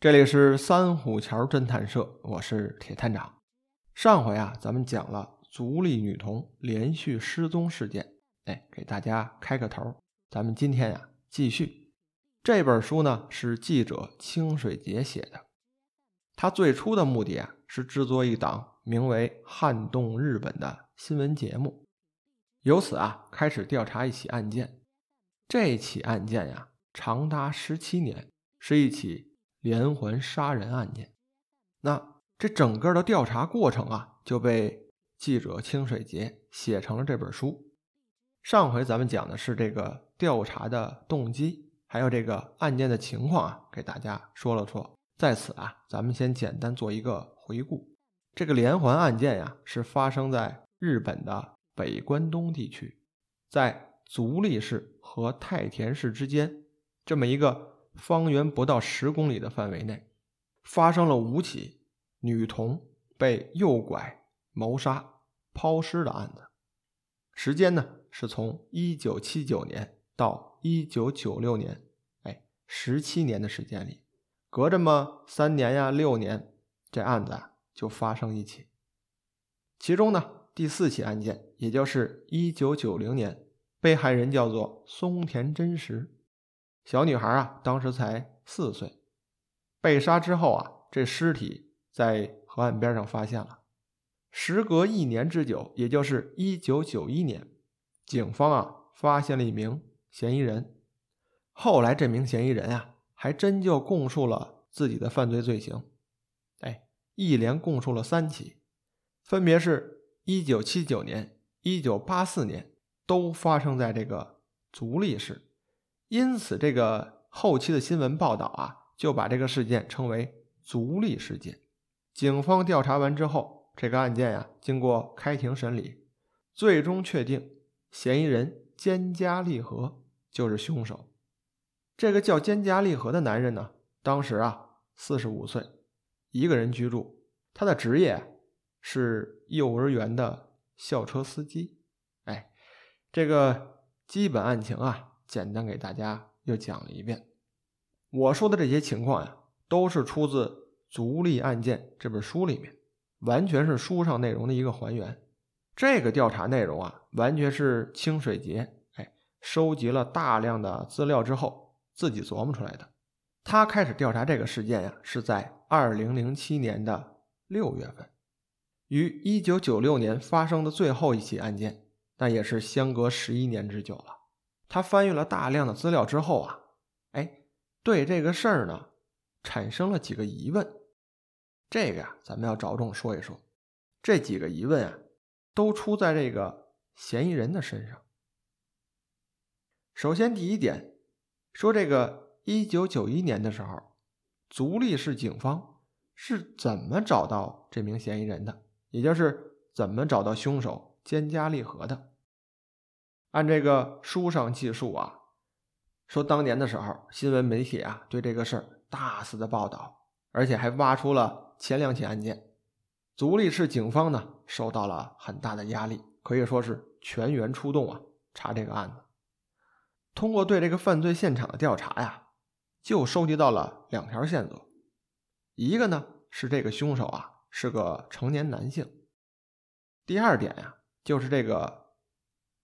这里是三虎桥侦探社，我是铁探长。上回啊，咱们讲了足利女童连续失踪事件，哎，给大家开个头。咱们今天呀，继续。这本书呢，是记者清水节写的。他最初的目的啊，是制作一档名为《撼动日本》的新闻节目，由此啊，开始调查一起案件。这起案件呀，长达十七年，是一起。连环杀人案件，那这整个的调查过程啊，就被记者清水节写成了这本书。上回咱们讲的是这个调查的动机，还有这个案件的情况啊，给大家说了说。在此啊，咱们先简单做一个回顾。这个连环案件呀，是发生在日本的北关东地区，在足利市和太田市之间这么一个。方圆不到十公里的范围内，发生了五起女童被诱拐、谋杀、抛尸的案子。时间呢，是从一九七九年到一九九六年，哎，十七年的时间里，隔这么三年呀、六年，这案子啊就发生一起。其中呢，第四起案件，也就是一九九零年，被害人叫做松田真实。小女孩啊，当时才四岁，被杀之后啊，这尸体在河岸边上发现了。时隔一年之久，也就是一九九一年，警方啊发现了一名嫌疑人。后来这名嫌疑人啊，还真就供述了自己的犯罪罪行。哎，一连供述了三起，分别是一九七九年、一九八四年，都发生在这个足利市。因此，这个后期的新闻报道啊，就把这个事件称为“足利事件”。警方调查完之后，这个案件呀，经过开庭审理，最终确定嫌疑人兼加利和就是凶手。这个叫兼加利和的男人呢，当时啊四十五岁，一个人居住，他的职业是幼儿园的校车司机。哎，这个基本案情啊。简单给大家又讲了一遍，我说的这些情况呀，都是出自《足利案件》这本书里面，完全是书上内容的一个还原。这个调查内容啊，完全是清水节哎收集了大量的资料之后自己琢磨出来的。他开始调查这个事件呀，是在二零零七年的六月份，与一九九六年发生的最后一起案件，那也是相隔十一年之久了。他翻阅了大量的资料之后啊，哎，对这个事儿呢，产生了几个疑问。这个呀，咱们要着重说一说。这几个疑问啊，都出在这个嫌疑人的身上。首先，第一点，说这个一九九一年的时候，足利市警方是怎么找到这名嫌疑人的，也就是怎么找到凶手兼加利和的。按这个书上记述啊，说当年的时候，新闻媒体啊对这个事儿大肆的报道，而且还挖出了前两起案件。足利市警方呢受到了很大的压力，可以说是全员出动啊查这个案子。通过对这个犯罪现场的调查呀，就收集到了两条线索。一个呢是这个凶手啊是个成年男性。第二点呀就是这个。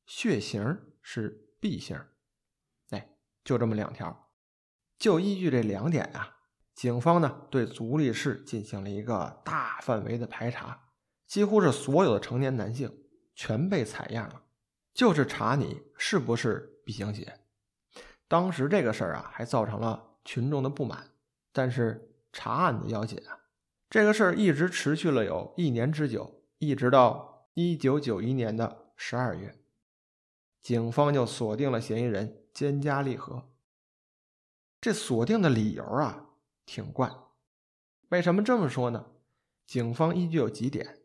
血型是 B 型，哎，就这么两条，就依据这两点啊，警方呢对足利市进行了一个大范围的排查，几乎是所有的成年男性全被采样了，就是查你是不是 B 型血。当时这个事儿啊，还造成了群众的不满，但是查案的要紧啊，这个事儿一直持续了有一年之久，一直到一九九一年的十二月。警方就锁定了嫌疑人兼加利和。这锁定的理由啊，挺怪。为什么这么说呢？警方依据有几点，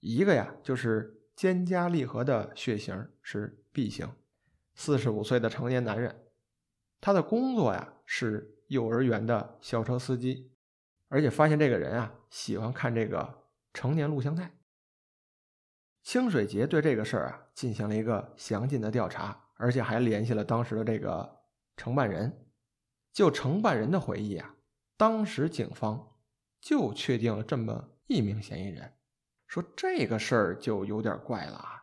一个呀，就是兼加利和的血型是 B 型，四十五岁的成年男人，他的工作呀是幼儿园的校车司机，而且发现这个人啊喜欢看这个成年录像带。清水节对这个事儿啊进行了一个详尽的调查，而且还联系了当时的这个承办人。就承办人的回忆啊，当时警方就确定了这么一名嫌疑人，说这个事儿就有点怪了啊！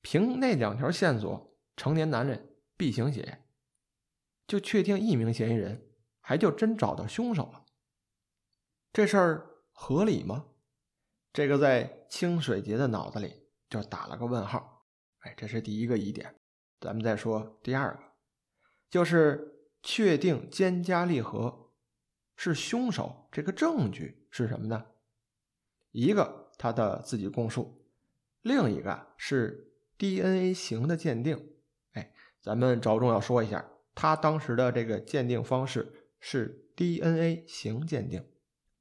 凭那两条线索，成年男人 B 型血，就确定一名嫌疑人，还就真找到凶手了。这事儿合理吗？这个在清水节的脑子里就打了个问号。哎，这是第一个疑点。咱们再说第二个，就是确定菅佳利和是凶手，这个证据是什么呢？一个他的自己供述，另一个是 DNA 型的鉴定。哎，咱们着重要说一下，他当时的这个鉴定方式是 DNA 型鉴定，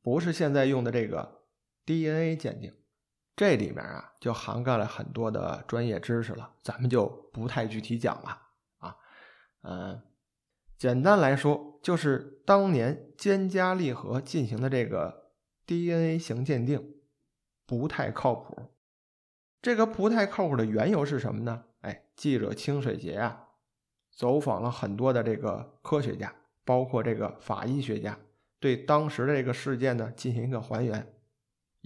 不是现在用的这个 DNA 鉴定。这里面啊，就涵盖了很多的专业知识了，咱们就不太具体讲了啊。嗯，简单来说，就是当年菅加利和进行的这个 DNA 型鉴定不太靠谱。这个不太靠谱的缘由是什么呢？哎，记者清水节啊，走访了很多的这个科学家，包括这个法医学家，对当时的这个事件呢进行一个还原。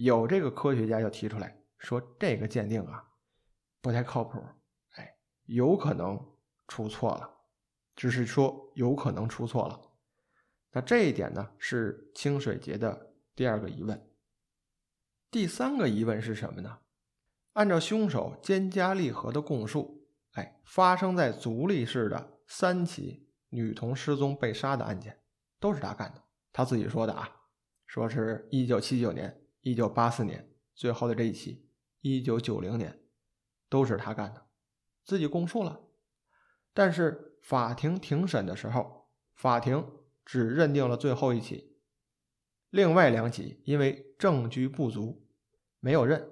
有这个科学家就提出来说，这个鉴定啊不太靠谱，哎，有可能出错了，只是说有可能出错了。那这一点呢是清水节的第二个疑问。第三个疑问是什么呢？按照凶手菅佳利和的供述，哎，发生在足利市的三起女童失踪被杀的案件都是他干的。他自己说的啊，说是一九七九年。一九八四年最后的这一起，一九九零年都是他干的，自己供述了。但是法庭庭审的时候，法庭只认定了最后一起，另外两起因为证据不足没有认。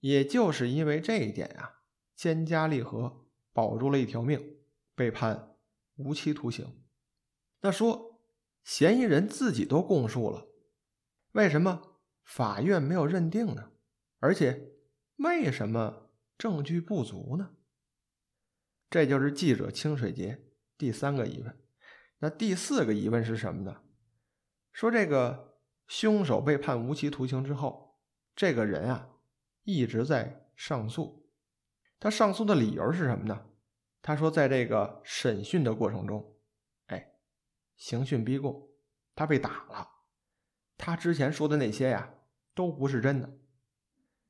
也就是因为这一点啊，菅佳利和保住了一条命，被判无期徒刑。那说嫌疑人自己都供述了，为什么？法院没有认定呢，而且为什么证据不足呢？这就是记者清水节第三个疑问。那第四个疑问是什么呢？说这个凶手被判无期徒刑之后，这个人啊一直在上诉。他上诉的理由是什么呢？他说，在这个审讯的过程中，哎，刑讯逼供，他被打了。他之前说的那些呀，都不是真的。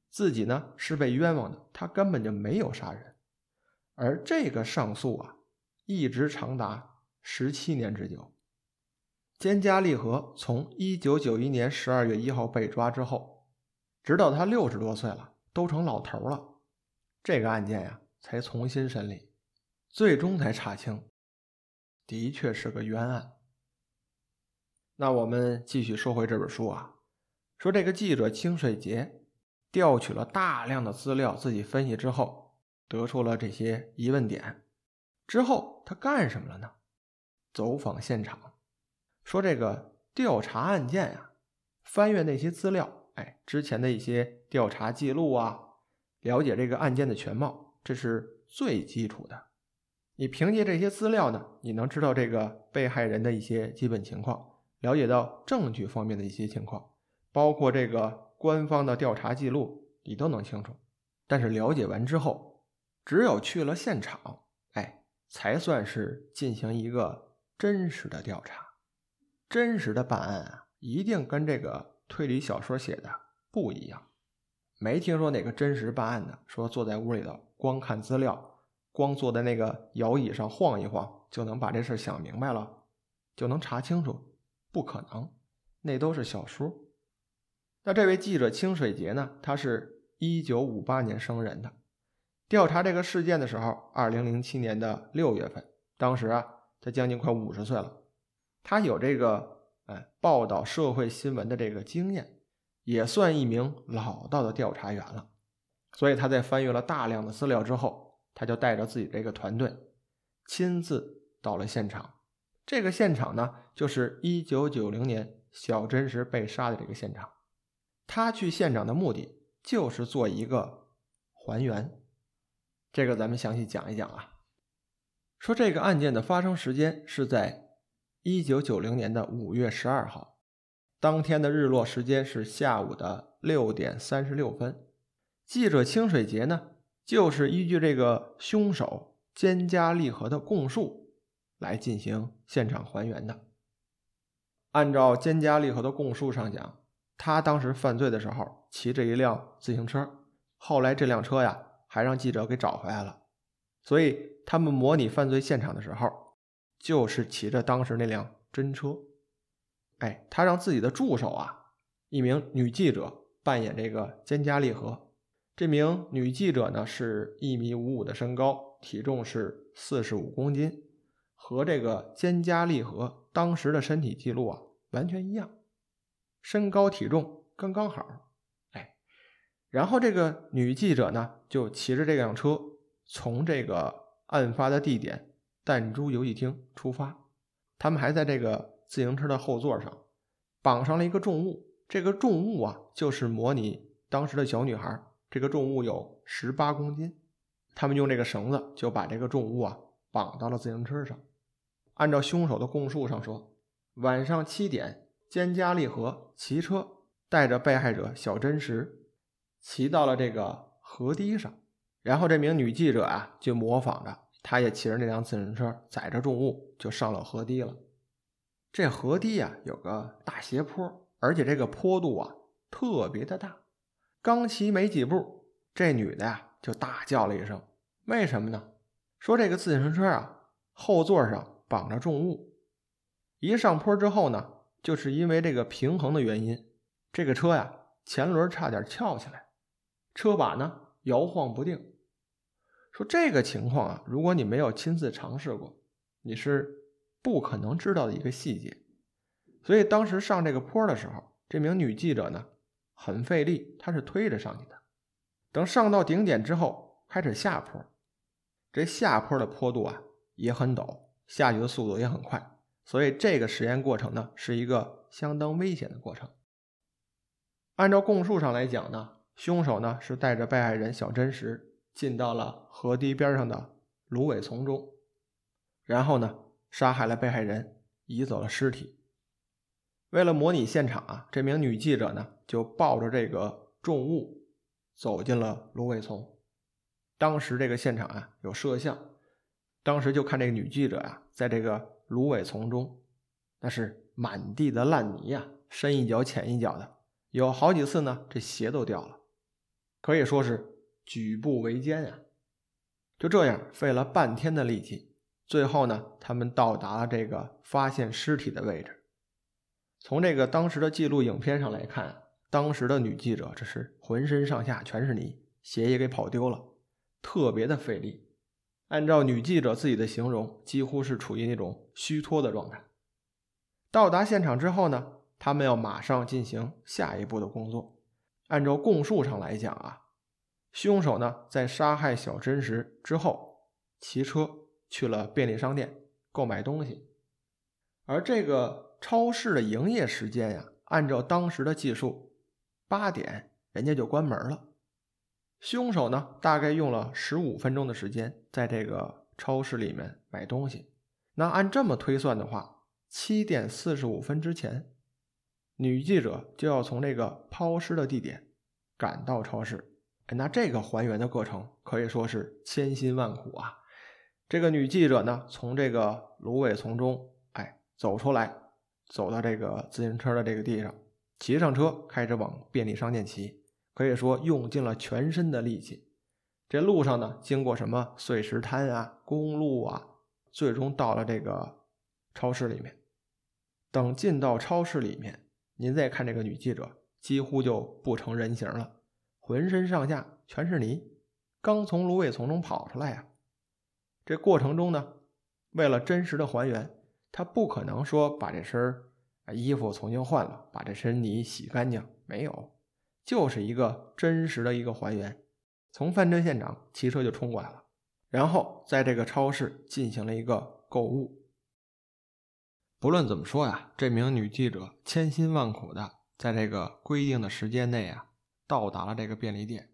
自己呢是被冤枉的，他根本就没有杀人。而这个上诉啊，一直长达十七年之久。菅佳利和从一九九一年十二月一号被抓之后，直到他六十多岁了，都成老头了，这个案件呀才重新审理，最终才查清，的确是个冤案。那我们继续说回这本书啊，说这个记者清水节调取了大量的资料，自己分析之后得出了这些疑问点。之后他干什么了呢？走访现场，说这个调查案件啊，翻阅那些资料，哎，之前的一些调查记录啊，了解这个案件的全貌，这是最基础的。你凭借这些资料呢，你能知道这个被害人的一些基本情况。了解到证据方面的一些情况，包括这个官方的调查记录，你都能清楚。但是了解完之后，只有去了现场，哎，才算是进行一个真实的调查。真实的办案啊，一定跟这个推理小说写的不一样。没听说哪个真实办案的说坐在屋里头光看资料，光坐在那个摇椅上晃一晃就能把这事想明白了，就能查清楚。不可能，那都是小说。那这位记者清水节呢？他是一九五八年生人的，调查这个事件的时候，二零零七年的六月份，当时啊，他将近快五十岁了。他有这个哎报道社会新闻的这个经验，也算一名老道的调查员了。所以他在翻阅了大量的资料之后，他就带着自己这个团队，亲自到了现场。这个现场呢，就是一九九零年小真实被杀的这个现场。他去现场的目的就是做一个还原。这个咱们详细讲一讲啊。说这个案件的发生时间是在一九九零年的五月十二号，当天的日落时间是下午的六点三十六分。记者清水节呢，就是依据这个凶手兼加利和的供述来进行现场还原的。按照兼家利和的供述上讲，他当时犯罪的时候骑着一辆自行车，后来这辆车呀还让记者给找回来了，所以他们模拟犯罪现场的时候，就是骑着当时那辆真车。哎，他让自己的助手啊，一名女记者扮演这个兼家利和。这名女记者呢是一米五五的身高，体重是四十五公斤，和这个菅家利和当时的身体记录啊完全一样，身高体重刚刚好。哎，然后这个女记者呢就骑着这辆车从这个案发的地点弹珠游戏厅出发，他们还在这个自行车的后座上绑上了一个重物，这个重物啊就是模拟当时的小女孩。这个重物有十八公斤，他们用这个绳子就把这个重物啊绑到了自行车上。按照凶手的供述上说，晚上七点，菅家利和骑车带着被害者小真实骑到了这个河堤上，然后这名女记者啊就模仿着，她也骑着那辆自行车，载着重物就上了河堤了。这河堤啊有个大斜坡，而且这个坡度啊特别的大。刚骑没几步，这女的呀就大叫了一声：“为什么呢？”说这个自行车啊后座上绑着重物，一上坡之后呢，就是因为这个平衡的原因，这个车呀前轮差点翘起来，车把呢摇晃不定。说这个情况啊，如果你没有亲自尝试过，你是不可能知道的一个细节。所以当时上这个坡的时候，这名女记者呢。很费力，她是推着上去的。等上到顶点之后，开始下坡。这下坡的坡度啊也很陡，下去的速度也很快，所以这个实验过程呢是一个相当危险的过程。按照供述上来讲呢，凶手呢是带着被害人小真实进到了河堤边上的芦苇丛中，然后呢杀害了被害人，移走了尸体。为了模拟现场啊，这名女记者呢就抱着这个重物走进了芦苇丛。当时这个现场啊有摄像，当时就看这个女记者呀，在这个芦苇丛中，那是满地的烂泥呀，深一脚浅一脚的，有好几次呢这鞋都掉了，可以说是举步维艰啊。就这样费了半天的力气，最后呢他们到达了这个发现尸体的位置。从这个当时的记录影片上来看，当时的女记者这是浑身上下全是泥，鞋也给跑丢了，特别的费力。按照女记者自己的形容，几乎是处于那种虚脱的状态。到达现场之后呢，他们要马上进行下一步的工作。按照供述上来讲啊，凶手呢在杀害小珍时之后，骑车去了便利商店购买东西，而这个。超市的营业时间呀，按照当时的技术，八点人家就关门了。凶手呢，大概用了十五分钟的时间在这个超市里面买东西。那按这么推算的话，七点四十五分之前，女记者就要从这个抛尸的地点赶到超市。哎那这个还原的过程可以说是千辛万苦啊。这个女记者呢，从这个芦苇丛中哎走出来。走到这个自行车的这个地上，骑上车，开始往便利商店骑，可以说用尽了全身的力气。这路上呢，经过什么碎石滩啊、公路啊，最终到了这个超市里面。等进到超市里面，您再看这个女记者，几乎就不成人形了，浑身上下全是泥，刚从芦苇丛中跑出来呀。这过程中呢，为了真实的还原。他不可能说把这身衣服重新换了，把这身泥洗干净，没有，就是一个真实的一个还原。从犯罪现场骑车就冲过来了，然后在这个超市进行了一个购物。不论怎么说呀，这名女记者千辛万苦的在这个规定的时间内啊，到达了这个便利店，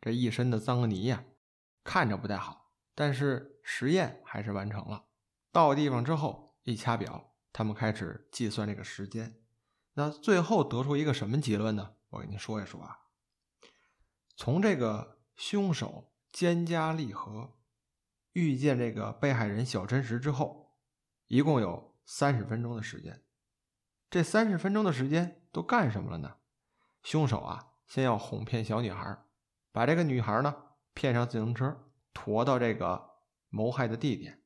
这一身的脏泥呀，看着不太好，但是实验还是完成了。到地方之后。一掐表，他们开始计算这个时间。那最后得出一个什么结论呢？我给您说一说啊。从这个凶手菅家利和遇见这个被害人小真实之后，一共有三十分钟的时间。这三十分钟的时间都干什么了呢？凶手啊，先要哄骗小女孩，把这个女孩呢骗上自行车，驮到这个谋害的地点，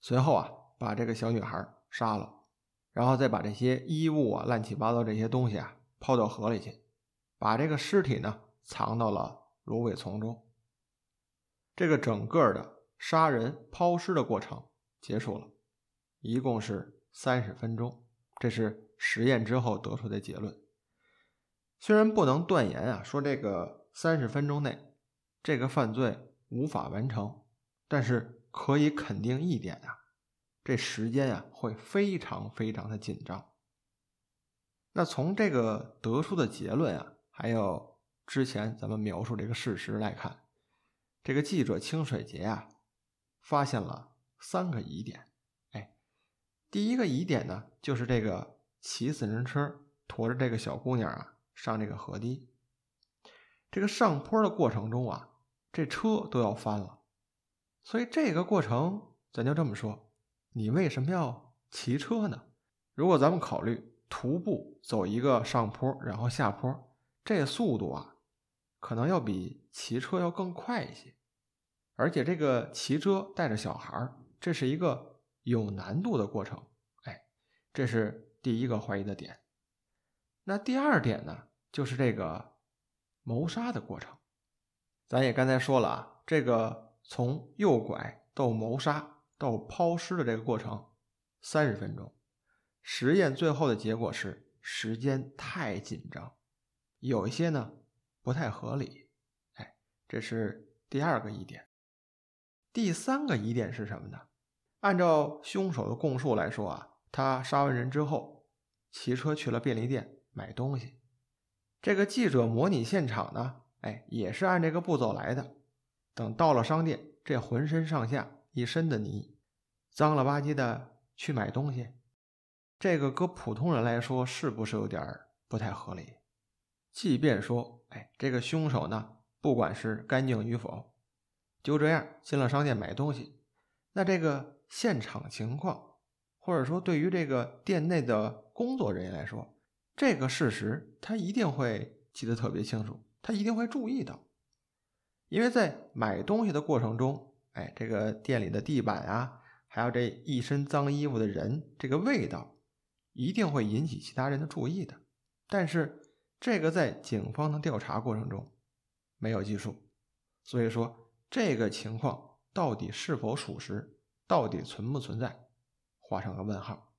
随后啊，把这个小女孩杀了。然后再把这些衣物啊、乱七八糟这些东西啊抛到河里去，把这个尸体呢藏到了芦苇丛中。这个整个的杀人抛尸的过程结束了，一共是三十分钟。这是实验之后得出的结论。虽然不能断言啊，说这个三十分钟内这个犯罪无法完成，但是可以肯定一点啊。这时间呀会非常非常的紧张。那从这个得出的结论啊，还有之前咱们描述这个事实来看，这个记者清水节啊发现了三个疑点。哎，第一个疑点呢，就是这个骑自行车驮着这个小姑娘啊上这个河堤，这个上坡的过程中啊，这车都要翻了，所以这个过程咱就这么说。你为什么要骑车呢？如果咱们考虑徒步走一个上坡，然后下坡，这速度啊，可能要比骑车要更快一些。而且这个骑车带着小孩儿这是一个有难度的过程。哎，这是第一个怀疑的点。那第二点呢，就是这个谋杀的过程。咱也刚才说了啊，这个从诱拐到谋杀。到抛尸的这个过程三十分钟，实验最后的结果是时间太紧张，有一些呢不太合理。哎，这是第二个疑点。第三个疑点是什么呢？按照凶手的供述来说啊，他杀完人之后骑车去了便利店买东西。这个记者模拟现场呢，哎，也是按这个步骤来的。等到了商店，这浑身上下。一身的泥，脏了吧唧的去买东西，这个搁普通人来说是不是有点不太合理？即便说，哎，这个凶手呢，不管是干净与否，就这样进了商店买东西，那这个现场情况，或者说对于这个店内的工作人员来说，这个事实他一定会记得特别清楚，他一定会注意到，因为在买东西的过程中。哎，这个店里的地板啊，还有这一身脏衣服的人，这个味道一定会引起其他人的注意的。但是这个在警方的调查过程中没有记述，所以说这个情况到底是否属实，到底存不存在，画上个问号。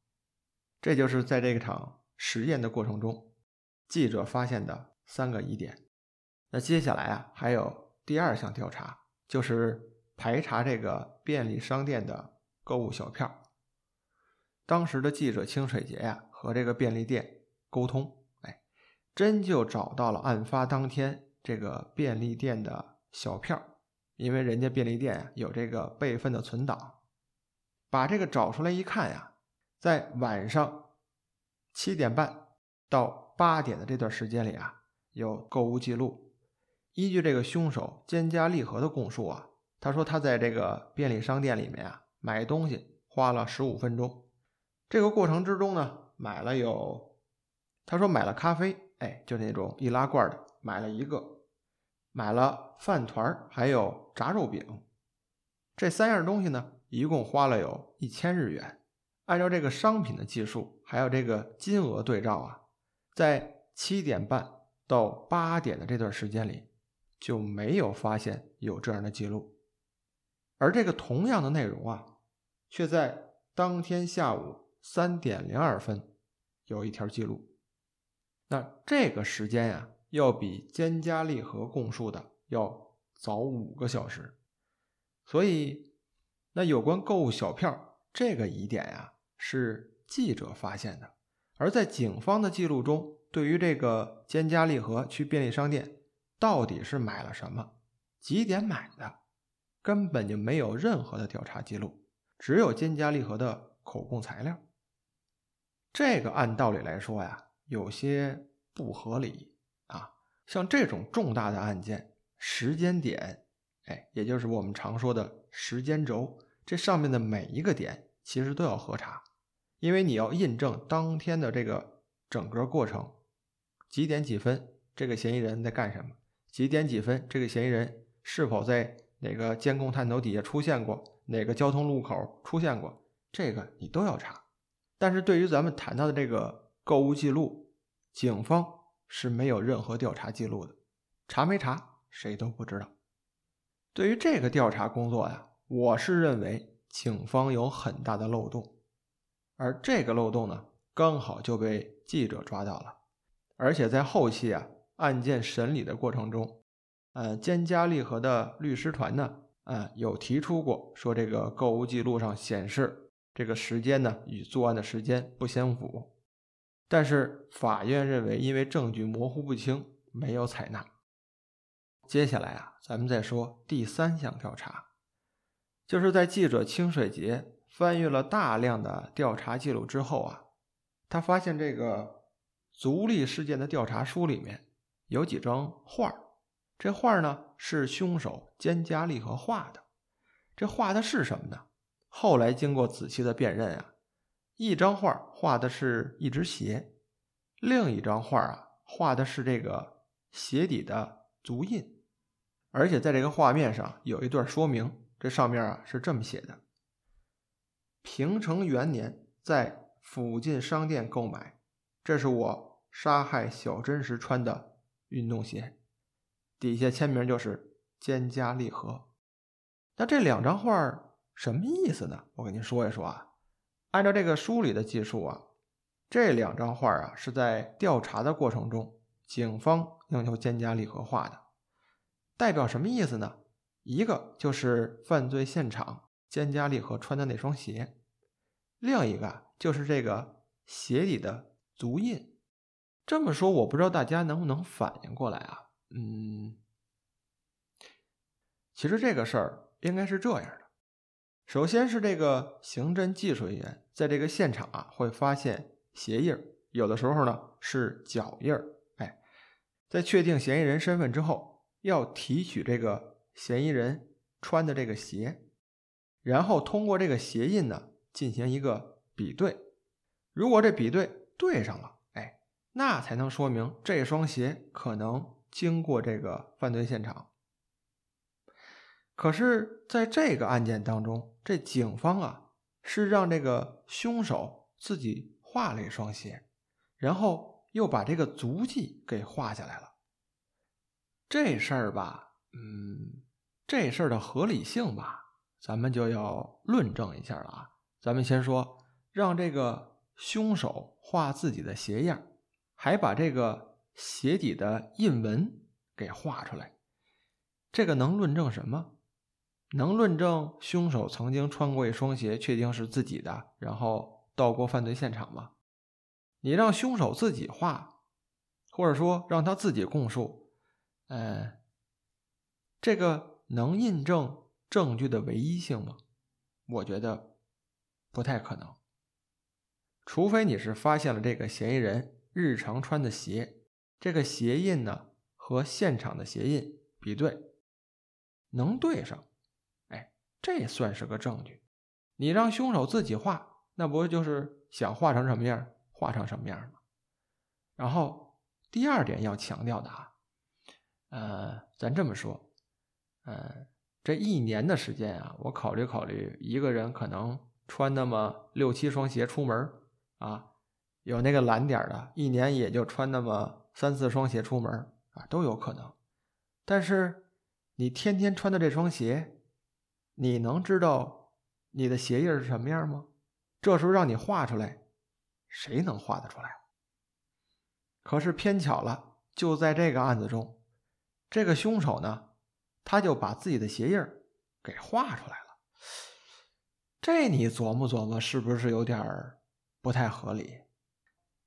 这就是在这场实验的过程中，记者发现的三个疑点。那接下来啊，还有第二项调查，就是。排查这个便利商店的购物小票。当时的记者清水节呀，和这个便利店沟通，真就找到了案发当天这个便利店的小票，因为人家便利店有这个备份的存档，把这个找出来一看呀，在晚上七点半到八点的这段时间里啊，有购物记录。依据这个凶手兼家利和的供述啊。他说他在这个便利商店里面啊买东西花了十五分钟，这个过程之中呢买了有，他说买了咖啡，哎，就那种易拉罐的，买了一个，买了饭团儿还有炸肉饼，这三样东西呢一共花了有一千日元。按照这个商品的计数还有这个金额对照啊，在七点半到八点的这段时间里就没有发现有这样的记录。而这个同样的内容啊，却在当天下午三点零二分有一条记录。那这个时间呀，要比菅家利和供述的要早五个小时。所以，那有关购物小票这个疑点呀，是记者发现的。而在警方的记录中，对于这个菅家利和去便利商店到底是买了什么、几点买的？根本就没有任何的调查记录，只有菅家利和的口供材料。这个按道理来说呀，有些不合理啊。像这种重大的案件，时间点，哎，也就是我们常说的时间轴，这上面的每一个点其实都要核查，因为你要印证当天的这个整个过程，几点几分这个嫌疑人在干什么，几点几分这个嫌疑人是否在哪个监控探头底下出现过，哪个交通路口出现过，这个你都要查。但是对于咱们谈到的这个购物记录，警方是没有任何调查记录的，查没查谁都不知道。对于这个调查工作呀，我是认为警方有很大的漏洞，而这个漏洞呢，刚好就被记者抓到了，而且在后期啊案件审理的过程中，呃，坚嘉利和的律师团呢，啊，有提出过说这个购物记录上显示。这个时间呢与作案的时间不相符，但是法院认为因为证据模糊不清，没有采纳。接下来啊，咱们再说第三项调查，就是在记者清水节翻阅了大量的调查记录之后啊，他发现这个足利事件的调查书里面有几张画这画呢是凶手兼加利和画的，这画的是什么呢？后来经过仔细的辨认啊，一张画画的是一只鞋，另一张画啊画的是这个鞋底的足印，而且在这个画面上有一段说明，这上面啊是这么写的：平成元年在附近商店购买，这是我杀害小珍时穿的运动鞋，底下签名就是兼加利和。那这两张画。什么意思呢？我跟您说一说啊。按照这个书里的记述啊，这两张画啊是在调查的过程中，警方要求兼加利和画的，代表什么意思呢？一个就是犯罪现场兼加利和穿的那双鞋，另一个就是这个鞋底的足印。这么说，我不知道大家能不能反应过来啊？嗯，其实这个事儿应该是这样的。首先是这个刑侦技术人员在这个现场啊，会发现鞋印儿，有的时候呢是脚印儿。哎，在确定嫌疑人身份之后，要提取这个嫌疑人穿的这个鞋，然后通过这个鞋印呢进行一个比对。如果这比对对上了，哎，那才能说明这双鞋可能经过这个犯罪现场。可是，在这个案件当中，这警方啊是让这个凶手自己画了一双鞋，然后又把这个足迹给画下来了。这事儿吧，嗯，这事儿的合理性吧，咱们就要论证一下了啊。咱们先说，让这个凶手画自己的鞋样，还把这个鞋底的印纹给画出来，这个能论证什么？能论证凶手曾经穿过一双鞋，确定是自己的，然后到过犯罪现场吗？你让凶手自己画，或者说让他自己供述，呃，这个能印证证据的唯一性吗？我觉得不太可能。除非你是发现了这个嫌疑人日常穿的鞋，这个鞋印呢和现场的鞋印比对，能对上。这算是个证据，你让凶手自己画，那不就是想画成什么样画成什么样吗？然后第二点要强调的啊，呃，咱这么说，呃，这一年的时间啊，我考虑考虑，一个人可能穿那么六七双鞋出门啊，有那个懒点的，一年也就穿那么三四双鞋出门啊，都有可能。但是你天天穿的这双鞋。你能知道你的鞋印是什么样吗？这时候让你画出来，谁能画得出来？可是偏巧了，就在这个案子中，这个凶手呢，他就把自己的鞋印给画出来了。这你琢磨琢磨，是不是有点儿不太合理？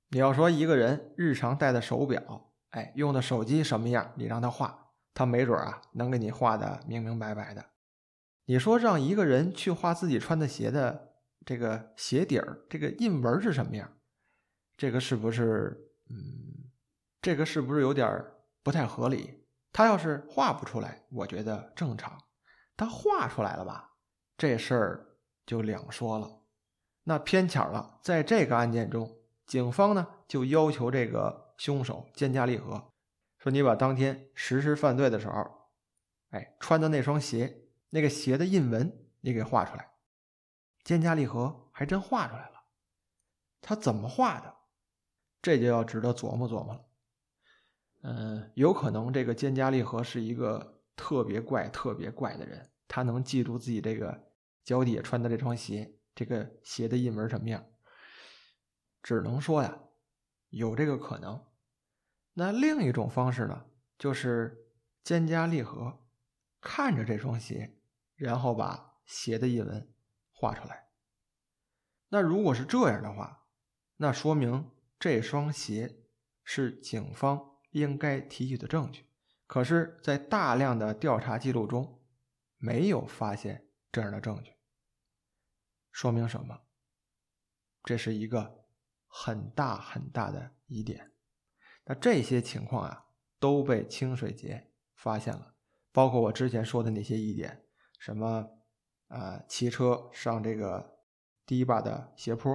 你要说一个人日常戴的手表，哎，用的手机什么样，你让他画，他没准啊，能给你画的明明白白的。你说让一个人去画自己穿的鞋的这个鞋底儿，这个印纹是什么样？这个是不是？嗯，这个是不是有点不太合理？他要是画不出来，我觉得正常；他画出来了吧，这事儿就两说了。那偏巧了，在这个案件中，警方呢就要求这个凶手肩胛立合，说你把当天实施犯罪的时候，哎，穿的那双鞋那个鞋的印纹你给画出来。肩胛立合还真画出来了，他怎么画的？这就要值得琢磨琢磨了。嗯，有可能这个肩胛立合是一个特别怪、特别怪的人，他能记住自己这个脚底下穿的这双鞋，这个鞋的印纹什么样？只能说呀，有这个可能。那另一种方式呢，就是肩胛立合，看着这双鞋，然后把鞋的印纹。画出来。那如果是这样的话，那说明这双鞋是警方应该提取的证据。可是，在大量的调查记录中，没有发现这样的证据。说明什么？这是一个很大很大的疑点。那这些情况啊，都被清水节发现了，包括我之前说的那些疑点，什么？啊，骑车上这个堤坝的斜坡，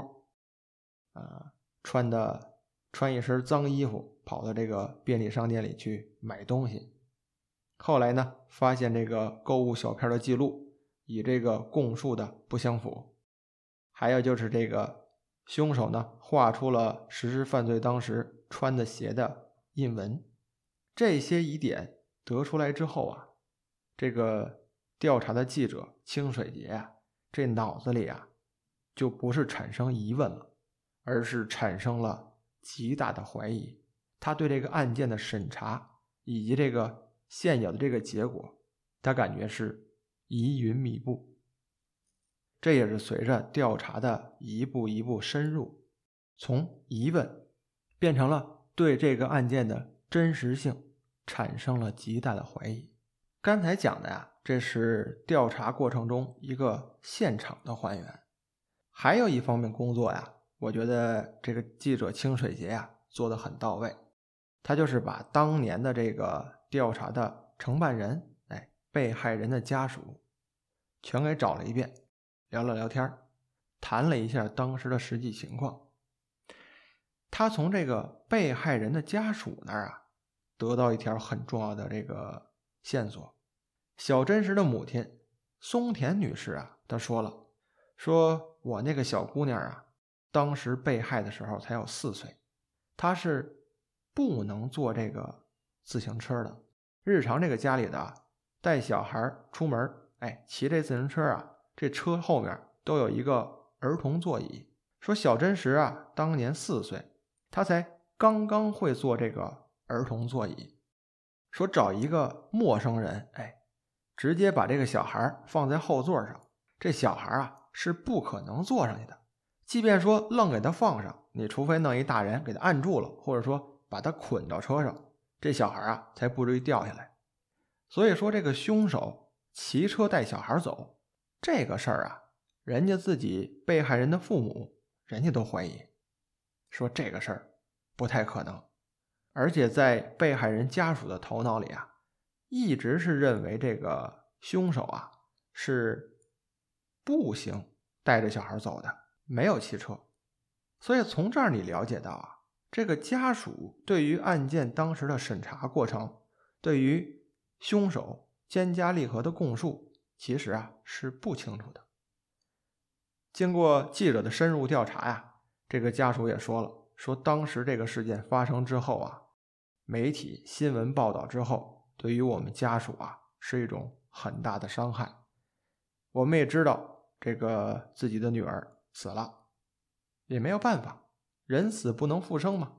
啊，穿的穿一身脏衣服，跑到这个便利商店里去买东西。后来呢，发现这个购物小片的记录与这个供述的不相符。还有就是这个凶手呢，画出了实施犯罪当时穿的鞋的印纹。这些疑点得出来之后啊，这个。调查的记者清水节啊，这脑子里啊，就不是产生疑问了，而是产生了极大的怀疑。他对这个案件的审查以及这个现有的这个结果，他感觉是疑云密布。这也是随着调查的一步一步深入，从疑问变成了对这个案件的真实性产生了极大的怀疑。刚才讲的呀。这是调查过程中一个现场的还原，还有一方面工作呀，我觉得这个记者清水节呀做的很到位，他就是把当年的这个调查的承办人，哎，被害人的家属，全给找了一遍，聊了聊天谈了一下当时的实际情况。他从这个被害人的家属那儿啊，得到一条很重要的这个线索。小真实的母亲松田女士啊，她说了：“说我那个小姑娘啊，当时被害的时候才有四岁，她是不能坐这个自行车的。日常这个家里的啊带小孩出门，哎，骑这自行车啊，这车后面都有一个儿童座椅。说小真实啊，当年四岁，她才刚刚会坐这个儿童座椅。说找一个陌生人，哎。”直接把这个小孩放在后座上，这小孩啊是不可能坐上去的。即便说愣给他放上，你除非弄一大人给他按住了，或者说把他捆到车上，这小孩啊才不至于掉下来。所以说，这个凶手骑车带小孩走这个事儿啊，人家自己被害人的父母，人家都怀疑，说这个事儿不太可能。而且在被害人家属的头脑里啊。一直是认为这个凶手啊是步行带着小孩走的，没有骑车。所以从这儿你了解到啊，这个家属对于案件当时的审查过程，对于凶手肩加利合的供述，其实啊是不清楚的。经过记者的深入调查呀，这个家属也说了，说当时这个事件发生之后啊，媒体新闻报道之后。对于我们家属啊，是一种很大的伤害。我们也知道，这个自己的女儿死了，也没有办法，人死不能复生嘛。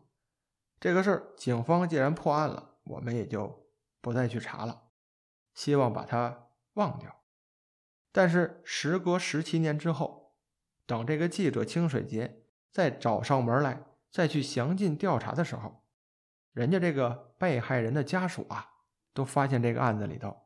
这个事儿，警方既然破案了，我们也就不再去查了，希望把它忘掉。但是时隔十七年之后，等这个记者清水节再找上门来，再去详尽调查的时候，人家这个被害人的家属啊。都发现这个案子里头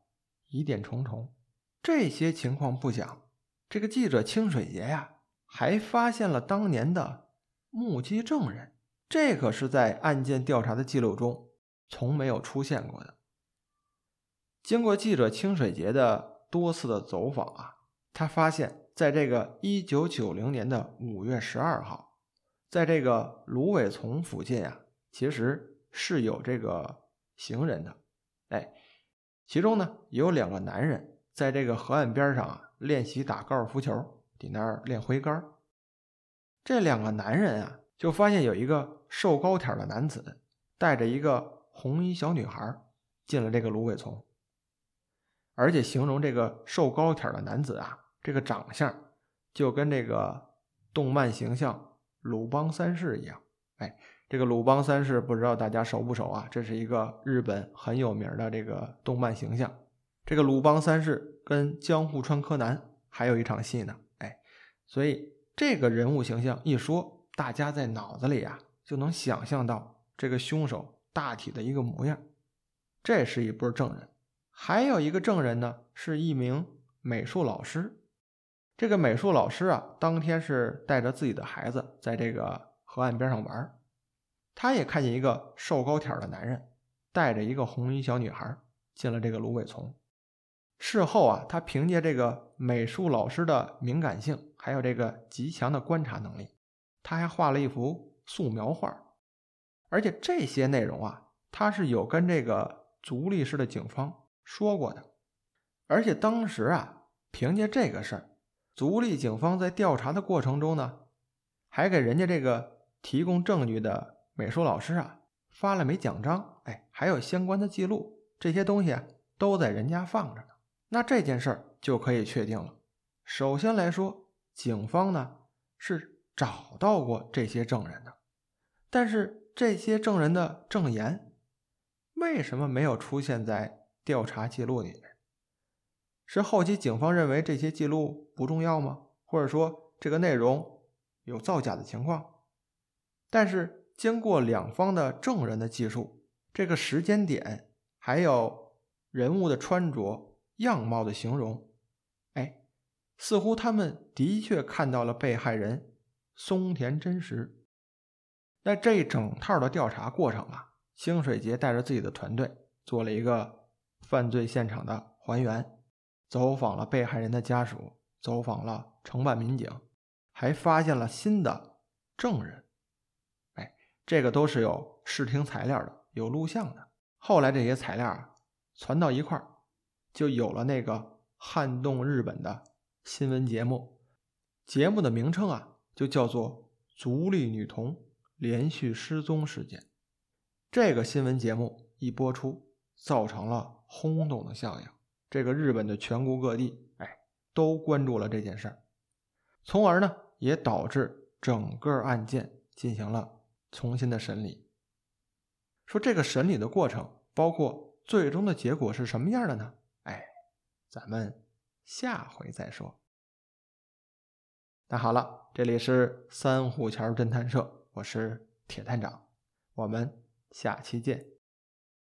疑点重重，这些情况不讲，这个记者清水节呀，还发现了当年的目击证人，这可是在案件调查的记录中从没有出现过的。经过记者清水节的多次的走访啊，他发现，在这个一九九零年的五月十二号，在这个芦苇丛附近啊，其实是有这个行人的。哎，其中呢有两个男人在这个河岸边上啊练习打高尔夫球，在那儿练挥杆。这两个男人啊，就发现有一个瘦高挑的男子带着一个红衣小女孩进了这个芦苇丛。而且形容这个瘦高挑的男子啊，这个长相就跟这个动漫形象鲁邦三世一样。哎，这个鲁邦三世不知道大家熟不熟啊？这是一个日本很有名的这个动漫形象。这个鲁邦三世跟江户川柯南还有一场戏呢。哎，所以这个人物形象一说，大家在脑子里啊就能想象到这个凶手大体的一个模样。这是一波证人。还有一个证人呢，是一名美术老师。这个美术老师啊，当天是带着自己的孩子在这个河岸边上玩，他也看见一个瘦高挑的男人带着一个红衣小女孩进了这个芦苇丛。事后啊，他凭借这个美术老师的敏感性，还有这个极强的观察能力，他还画了一幅素描画，而且这些内容啊，他是有跟这个足利市的警方。说过的，而且当时啊，凭借这个事儿，足利警方在调查的过程中呢，还给人家这个提供证据的美术老师啊发了枚奖章，哎，还有相关的记录，这些东西啊都在人家放着呢。那这件事儿就可以确定了。首先来说，警方呢是找到过这些证人的，但是这些证人的证言为什么没有出现在？调查记录里面，是后期警方认为这些记录不重要吗？或者说这个内容有造假的情况？但是经过两方的证人的记述，这个时间点还有人物的穿着、样貌的形容，哎，似乎他们的确看到了被害人松田真实。那这整套的调查过程啊，清水节带着自己的团队做了一个。犯罪现场的还原，走访了被害人的家属，走访了承办民警，还发现了新的证人。这个都是有视听材料的，有录像的。后来这些材料啊，传到一块儿，就有了那个撼动日本的新闻节目。节目的名称啊，就叫做“足利女童连续失踪事件”。这个新闻节目一播出，造成了。轰动的效应，这个日本的全国各地，哎，都关注了这件事儿，从而呢，也导致整个案件进行了重新的审理。说这个审理的过程，包括最终的结果是什么样的呢？哎，咱们下回再说。那好了，这里是三户桥侦探社，我是铁探长，我们下期见。